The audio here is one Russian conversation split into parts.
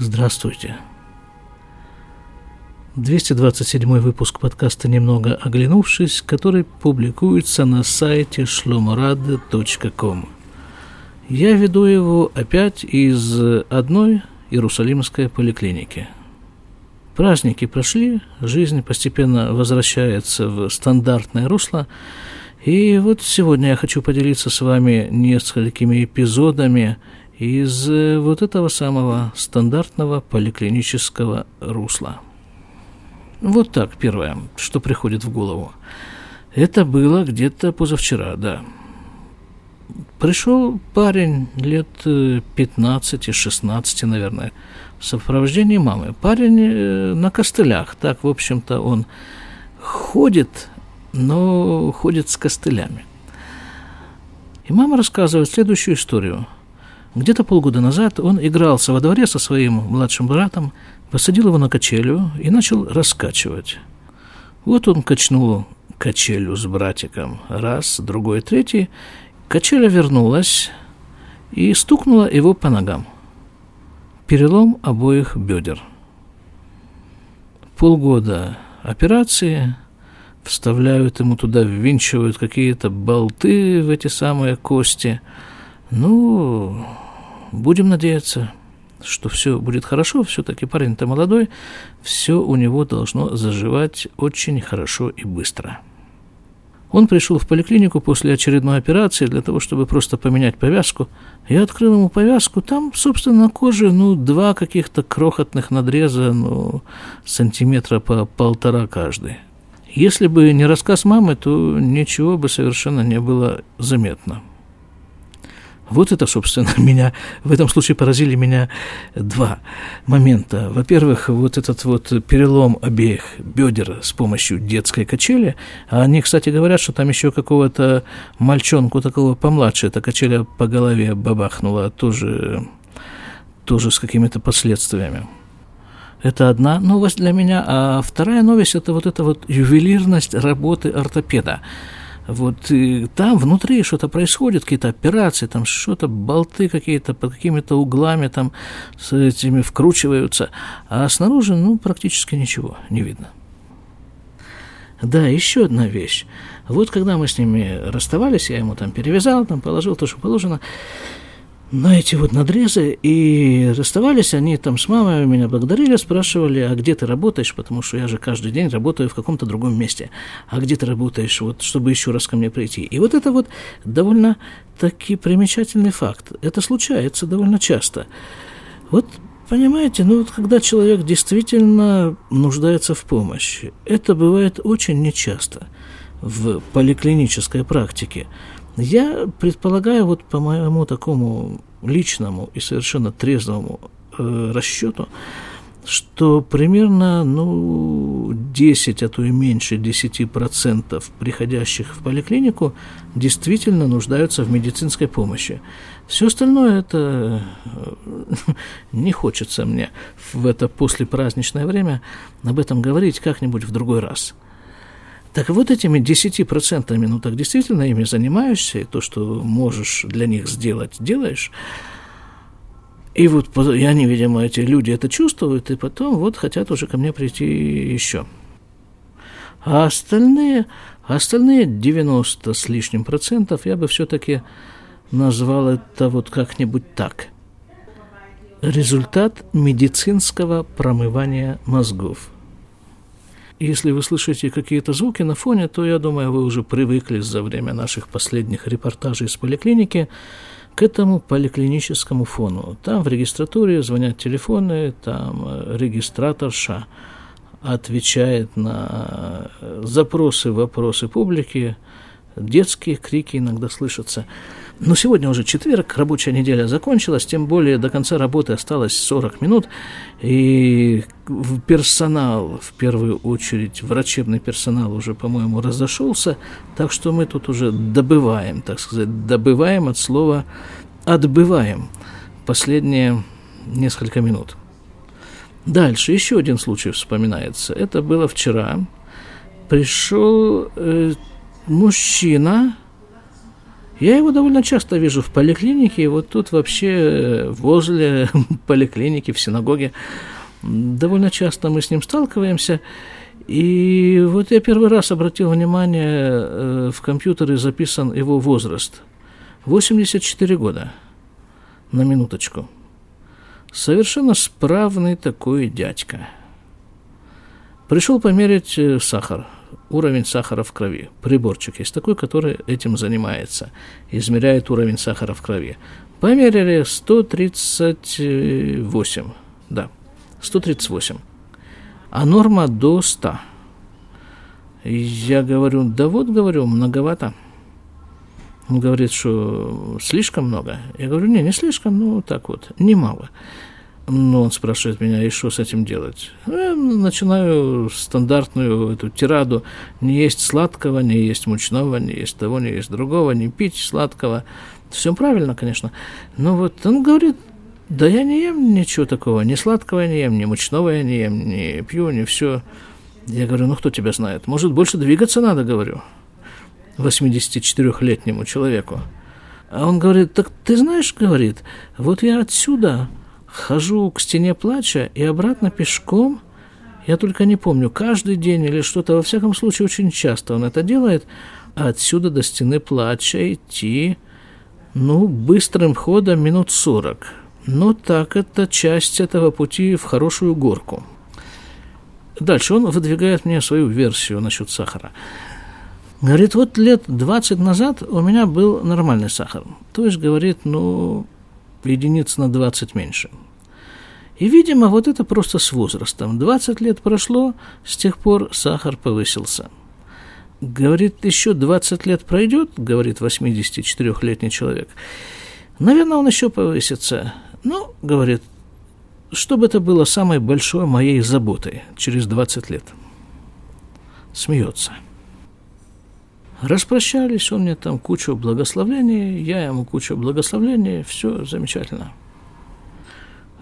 Здравствуйте. 227 выпуск подкаста «Немного оглянувшись», который публикуется на сайте shlomorad.com. Я веду его опять из одной Иерусалимской поликлиники. Праздники прошли, жизнь постепенно возвращается в стандартное русло, и вот сегодня я хочу поделиться с вами несколькими эпизодами из вот этого самого стандартного поликлинического русла – вот так, первое, что приходит в голову. Это было где-то позавчера, да. Пришел парень лет 15-16, э, наверное, в сопровождении мамы. Парень э, на костылях, так, в общем-то, он ходит, но ходит с костылями. И мама рассказывает следующую историю. Где-то полгода назад он игрался во дворе со своим младшим братом, посадил его на качелю и начал раскачивать. Вот он качнул качелю с братиком. Раз, другой, третий. Качеля вернулась и стукнула его по ногам. Перелом обоих бедер. Полгода операции, вставляют ему туда, ввинчивают какие-то болты в эти самые кости. Ну, будем надеяться, что все будет хорошо, все-таки парень-то молодой, все у него должно заживать очень хорошо и быстро. Он пришел в поликлинику после очередной операции для того, чтобы просто поменять повязку. Я открыл ему повязку, там, собственно, на коже, ну, два каких-то крохотных надреза, ну, сантиметра по полтора каждый. Если бы не рассказ мамы, то ничего бы совершенно не было заметно. Вот это, собственно, меня, в этом случае поразили меня два момента. Во-первых, вот этот вот перелом обеих бедер с помощью детской качели. А они, кстати, говорят, что там еще какого-то мальчонку такого помладше эта качеля по голове бабахнула, тоже, тоже с какими-то последствиями. Это одна новость для меня. А вторая новость – это вот эта вот ювелирность работы ортопеда. Вот и там внутри что-то происходит, какие-то операции, там что-то, болты какие-то под какими-то углами там с этими вкручиваются, а снаружи, ну, практически ничего не видно. Да, еще одна вещь. Вот когда мы с ними расставались, я ему там перевязал, там положил то, что положено, на эти вот надрезы, и расставались они там с мамой, меня благодарили, спрашивали, а где ты работаешь, потому что я же каждый день работаю в каком-то другом месте, а где ты работаешь, вот, чтобы еще раз ко мне прийти. И вот это вот довольно таки примечательный факт. Это случается довольно часто. Вот Понимаете, ну вот когда человек действительно нуждается в помощи, это бывает очень нечасто в поликлинической практике. Я предполагаю, вот по моему такому личному и совершенно трезвому э, расчету, что примерно ну, 10, а то и меньше 10% приходящих в поликлинику действительно нуждаются в медицинской помощи. Все остальное это э, не хочется мне в это послепраздничное время об этом говорить как-нибудь в другой раз – так вот этими 10%, ну так действительно ими занимаешься, и то, что можешь для них сделать, делаешь. И вот и они, эти люди это чувствуют, и потом вот хотят уже ко мне прийти еще. А остальные, остальные 90 с лишним процентов я бы все-таки назвал это вот как-нибудь так. Результат медицинского промывания мозгов – если вы слышите какие-то звуки на фоне, то, я думаю, вы уже привыкли за время наших последних репортажей из поликлиники к этому поликлиническому фону. Там в регистратуре звонят телефоны, там э, регистраторша отвечает на э, запросы, вопросы публики, детские крики иногда слышатся. Но сегодня уже четверг, рабочая неделя закончилась, тем более до конца работы осталось 40 минут, и персонал, в первую очередь врачебный персонал уже, по-моему, разошелся, так что мы тут уже добываем, так сказать, добываем от слова «отбываем» последние несколько минут. Дальше еще один случай вспоминается. Это было вчера. Пришел э, мужчина, Я его довольно часто вижу в поликлинике, и вот тут вообще возле поликлиники, в синагоге, довольно часто мы с ним сталкиваемся. И вот я первый раз обратил внимание, э, в компьютере записан его возраст. 84 года, на минуточку. Совершенно справный такой дядька. Пришел померить э, сахар – уровень сахара в крови. Приборчик есть такой, который этим занимается, измеряет уровень сахара в крови. Померили 138, да, 138, а норма до 100. И я говорю, да вот, говорю, многовато. Он говорит, что слишком много. Я говорю, не, не слишком, ну так вот, немало. Ну, он спрашивает меня, и что с этим делать? Я начинаю стандартную эту тираду. Не есть сладкого, не есть мучного, не есть того, не есть другого, не пить сладкого. Все правильно, конечно. Но вот он говорит, да я не ем ничего такого, ни сладкого я не ем, ни мучного я не ем, не пью, не все. Я говорю, ну кто тебя знает? Может, больше двигаться надо, говорю, 84-летнему человеку. А он говорит, так ты знаешь, говорит, вот я отсюда хожу к стене плача и обратно пешком. Я только не помню, каждый день или что-то, во всяком случае, очень часто он это делает. А отсюда до стены плача идти, ну, быстрым ходом минут сорок. Но так это часть этого пути в хорошую горку. Дальше он выдвигает мне свою версию насчет сахара. Говорит, вот лет 20 назад у меня был нормальный сахар. То есть, говорит, ну, единиц на 20 меньше. И, видимо, вот это просто с возрастом. 20 лет прошло, с тех пор сахар повысился. Говорит, еще 20 лет пройдет, говорит 84-летний человек. Наверное, он еще повысится. Ну, говорит, чтобы это было самой большой моей заботой через 20 лет. Смеется. Распрощались, он мне там кучу благословений, я ему кучу благословений, все замечательно.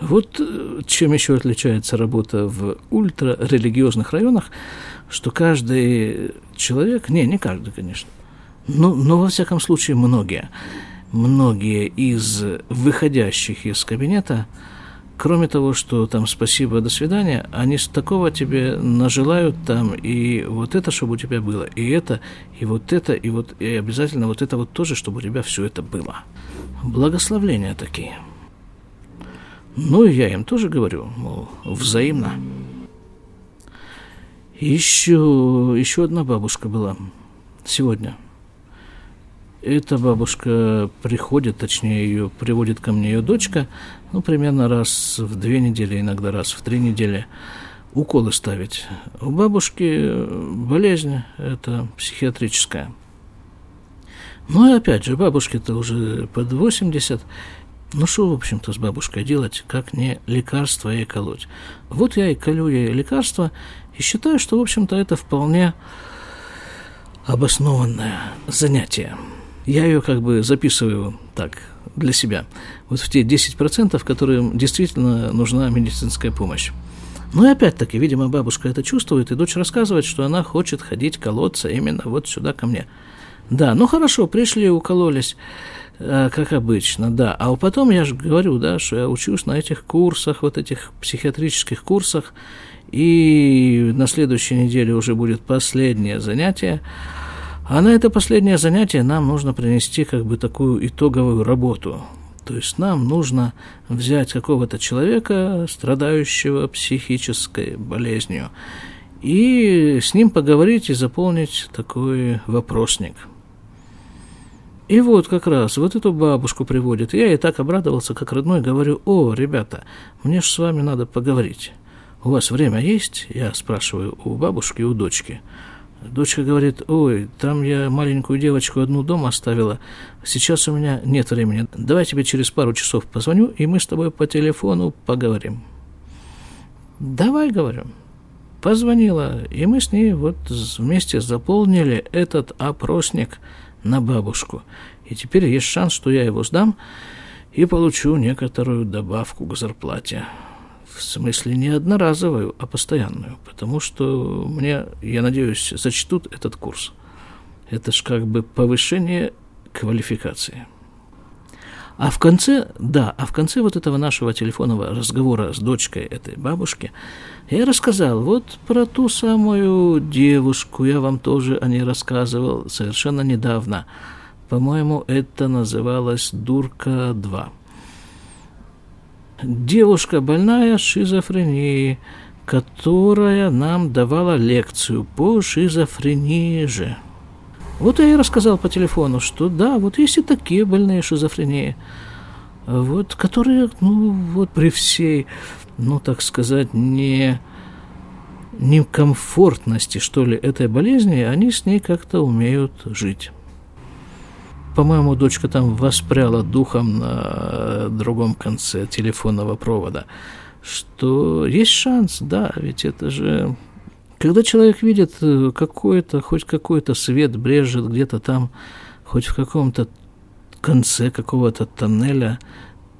Вот э, чем еще отличается работа в ультрарелигиозных районах, что каждый человек, не, не каждый, конечно, но, но во всяком случае многие, многие из выходящих из кабинета – кроме того, что там спасибо, до свидания, они с такого тебе нажелают там, и вот это, чтобы у тебя было, и это, и вот это, и вот, и обязательно вот это вот тоже, чтобы у тебя все это было. Благословления такие. Ну, и я им тоже говорю, мол, взаимно. Еще, еще одна бабушка была сегодня – эта бабушка приходит, точнее, ее приводит ко мне ее дочка, ну, примерно раз в две недели, иногда раз в три недели, уколы ставить. У бабушки болезнь, это психиатрическая. Ну, и опять же, бабушке-то уже под 80, ну, что, в общем-то, с бабушкой делать, как не лекарство ей колоть? Вот я и колю ей лекарство, и считаю, что, в общем-то, это вполне обоснованное занятие я ее как бы записываю так, для себя, вот в те 10%, которым действительно нужна медицинская помощь. Ну и опять-таки, видимо, бабушка это чувствует, и дочь рассказывает, что она хочет ходить колоться именно вот сюда ко мне. Да, ну хорошо, пришли, укололись, э, как обычно, да. А потом я же говорю, да, что я учусь на этих курсах, вот этих психиатрических курсах, и на следующей неделе уже будет последнее занятие. А на это последнее занятие нам нужно принести как бы такую итоговую работу. То есть нам нужно взять какого-то человека, страдающего психической болезнью, и с ним поговорить и заполнить такой вопросник. И вот как раз вот эту бабушку приводит. Я ей так обрадовался, как родной, говорю, о, ребята, мне же с вами надо поговорить. У вас время есть? Я спрашиваю у бабушки и у дочки. Дочка говорит, ой, там я маленькую девочку одну дома оставила, сейчас у меня нет времени, давай тебе через пару часов позвоню, и мы с тобой по телефону поговорим. Давай, говорю. Позвонила, и мы с ней вот вместе заполнили этот опросник на бабушку. И теперь есть шанс, что я его сдам и получу некоторую добавку к зарплате в смысле не одноразовую, а постоянную, потому что мне, я надеюсь, зачтут этот курс. Это ж как бы повышение квалификации. А в конце, да, а в конце вот этого нашего телефонного разговора с дочкой этой бабушки я рассказал вот про ту самую девушку, я вам тоже о ней рассказывал совершенно недавно. По-моему, это называлось «Дурка-2». Девушка больная шизофренией, которая нам давала лекцию по шизофрении же. Вот я и рассказал по телефону, что да, вот есть и такие больные шизофренией, вот, которые, ну, вот при всей, ну, так сказать, не некомфортности, что ли, этой болезни, они с ней как-то умеют жить. По-моему, дочка там воспряла духом на другом конце телефонного провода, что есть шанс, да, ведь это же когда человек видит э, какой-то, хоть какой-то свет брежет где-то там, хоть в каком-то конце какого-то тоннеля,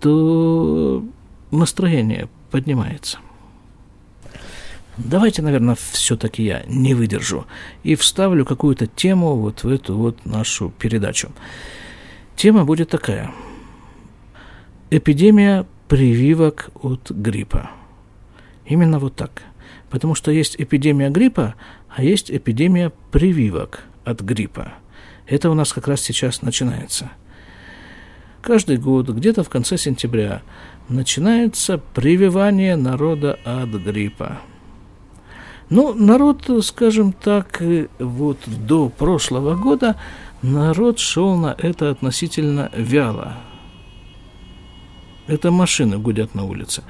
то настроение поднимается. Давайте, наверное, все-таки я не выдержу и вставлю какую-то тему вот в эту вот нашу передачу. Тема будет такая. Эпидемия прививок от гриппа. Именно вот так – Потому что есть эпидемия гриппа, а есть эпидемия прививок от гриппа. Это у нас как раз сейчас начинается. Каждый год, где-то в конце сентября, начинается прививание народа от гриппа. Ну, народ, скажем так, вот до прошлого года народ шел на это относительно вяло. Это машины гудят на улице.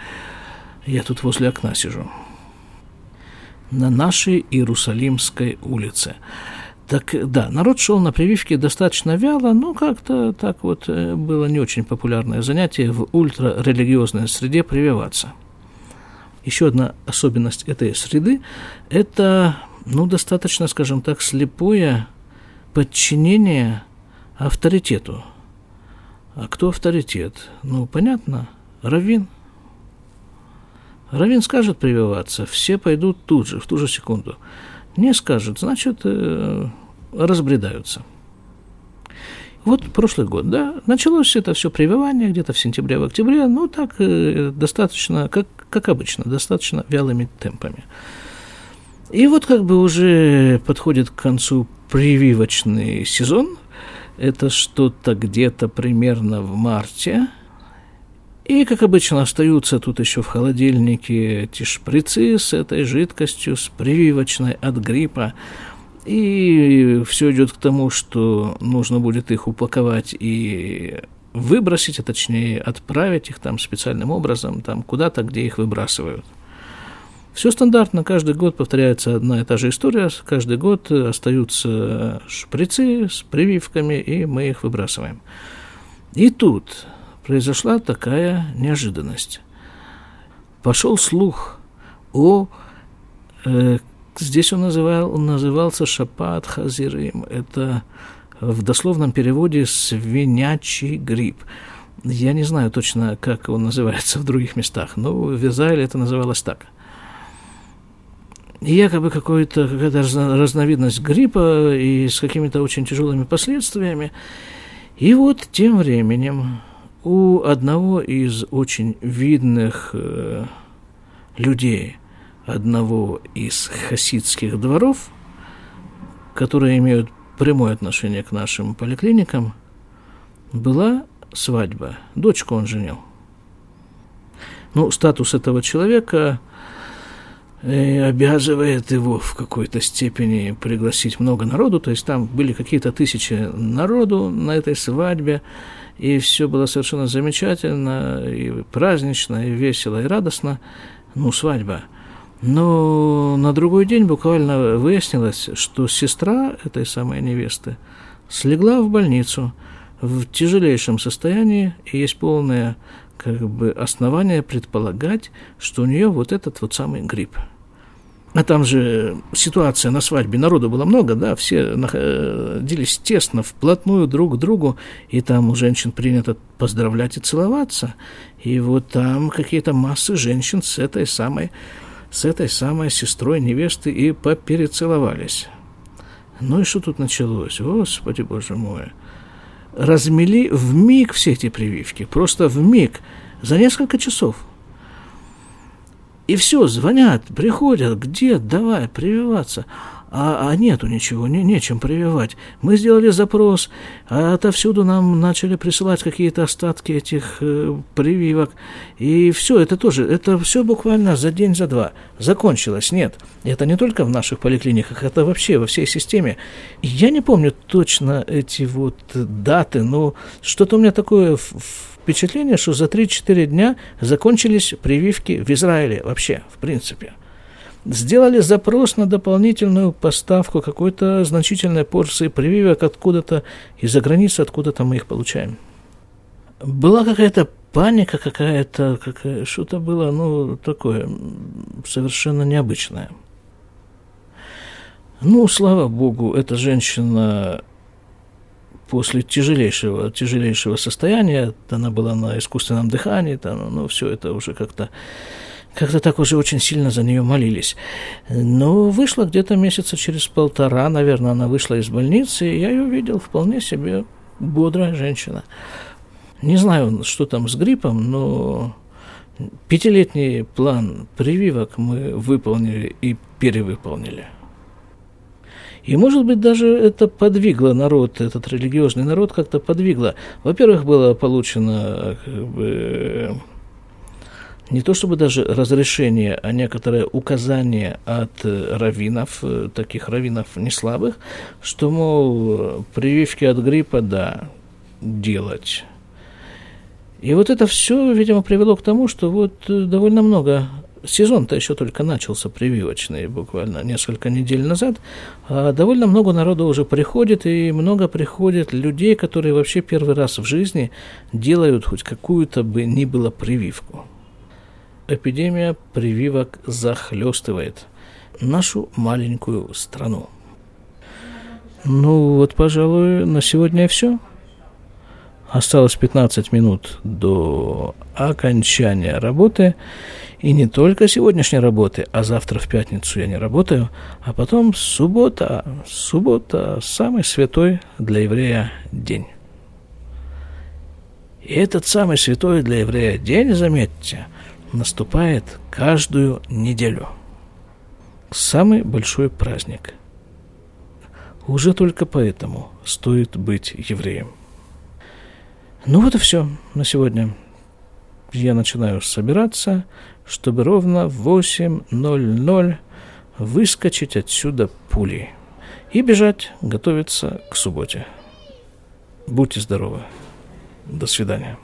Я тут возле окна сижу на нашей Иерусалимской улице. Так да, народ шел на прививки достаточно вяло, но как-то так вот э, было не очень популярное занятие в ультрарелигиозной среде прививаться. Еще одна особенность этой среды – это, ну, достаточно, скажем так, слепое подчинение авторитету. А кто авторитет? Ну, понятно, раввин – Равин скажет прививаться, все пойдут тут же, в ту же секунду. Не скажет, значит, э, разбредаются. Вот прошлый год, да, началось это все прививание где-то в сентябре, в октябре, ну так э, достаточно, как, как обычно, достаточно вялыми темпами. И вот как бы уже подходит к концу прививочный сезон, это что-то где-то примерно в марте – и, как обычно, остаются тут еще в холодильнике эти шприцы с этой жидкостью, с прививочной от гриппа. И все идет к тому, что нужно будет их упаковать и выбросить, а точнее отправить их там специальным образом, там куда-то, где их выбрасывают. Все стандартно, каждый год повторяется одна и та же история, каждый год остаются шприцы с прививками, и мы их выбрасываем. И тут произошла такая неожиданность. Пошел слух о... Э, здесь он, называл, он назывался Шапат Хазирим. Это в дословном переводе «свинячий грипп». Я не знаю точно, как он называется в других местах, но в Израиле это называлось так. И якобы какая-то разновидность гриппа и с какими-то очень тяжелыми последствиями. И вот тем временем у одного из очень видных э, людей, одного из хасидских дворов, которые имеют прямое отношение к нашим поликлиникам, была свадьба. Дочку он женил. Ну, статус этого человека э, обязывает его в какой-то степени пригласить много народу, то есть там были какие-то тысячи народу на этой свадьбе, и все было совершенно замечательно, и празднично, и весело, и радостно. Ну, свадьба. Но на другой день буквально выяснилось, что сестра этой самой невесты слегла в больницу в тяжелейшем состоянии, и есть полное как бы основание предполагать, что у нее вот этот вот самый грипп – а там же ситуация на свадьбе, народу было много, да, все находились тесно, вплотную друг к другу, и там у женщин принято поздравлять и целоваться. И вот там какие-то массы женщин с этой самой, с этой самой сестрой невесты и поперецеловались. Ну и что тут началось? Господи, боже мой. размели в миг все эти прививки, просто в миг, за несколько часов. И все, звонят, приходят, где, давай, прививаться а, а нету ничего, не, нечем прививать. Мы сделали запрос, а отовсюду нам начали присылать какие-то остатки этих э, прививок, и все, это тоже, это все буквально за день, за два. Закончилось, нет. Это не только в наших поликлиниках, это вообще во всей системе. Я не помню точно эти вот даты, но что-то у меня такое впечатление, что за 3-4 дня закончились прививки в Израиле вообще, в принципе сделали запрос на дополнительную поставку какой-то значительной порции прививок откуда-то из-за границы, откуда-то мы их получаем. Была какая-то паника какая-то, какая, что-то было, ну, такое совершенно необычное. Ну, слава богу, эта женщина после тяжелейшего, тяжелейшего состояния, она была на искусственном дыхании, там, ну, все это уже как-то как-то так уже очень сильно за нее молились. Но вышла где-то месяца через полтора, наверное, она вышла из больницы, и я ее видел вполне себе бодрая женщина. Не знаю, что там с гриппом, но пятилетний план прививок мы выполнили и перевыполнили. И, может быть, даже это подвигло народ, этот религиозный народ как-то подвигло. Во-первых, было получено как бы, не то чтобы даже разрешение, а некоторое указание от э, раввинов, э, таких раввинов не слабых, что, мол, прививки от гриппа, да, делать. И вот это все, видимо, привело к тому, что вот э, довольно много сезон-то еще только начался прививочный, буквально несколько недель назад, а довольно много народу уже приходит, и много приходит людей, которые вообще первый раз в жизни делают хоть какую-то бы ни было прививку эпидемия прививок захлестывает нашу маленькую страну. Ну вот, пожалуй, на сегодня все. Осталось 15 минут до окончания работы. И не только сегодняшней работы, а завтра в пятницу я не работаю, а потом суббота. Суббота – самый святой для еврея день. И этот самый святой для еврея день, заметьте, наступает каждую неделю. Самый большой праздник. Уже только поэтому стоит быть евреем. Ну вот и все на сегодня. Я начинаю собираться, чтобы ровно в 8.00 выскочить отсюда пулей и бежать, готовиться к субботе. Будьте здоровы. До свидания.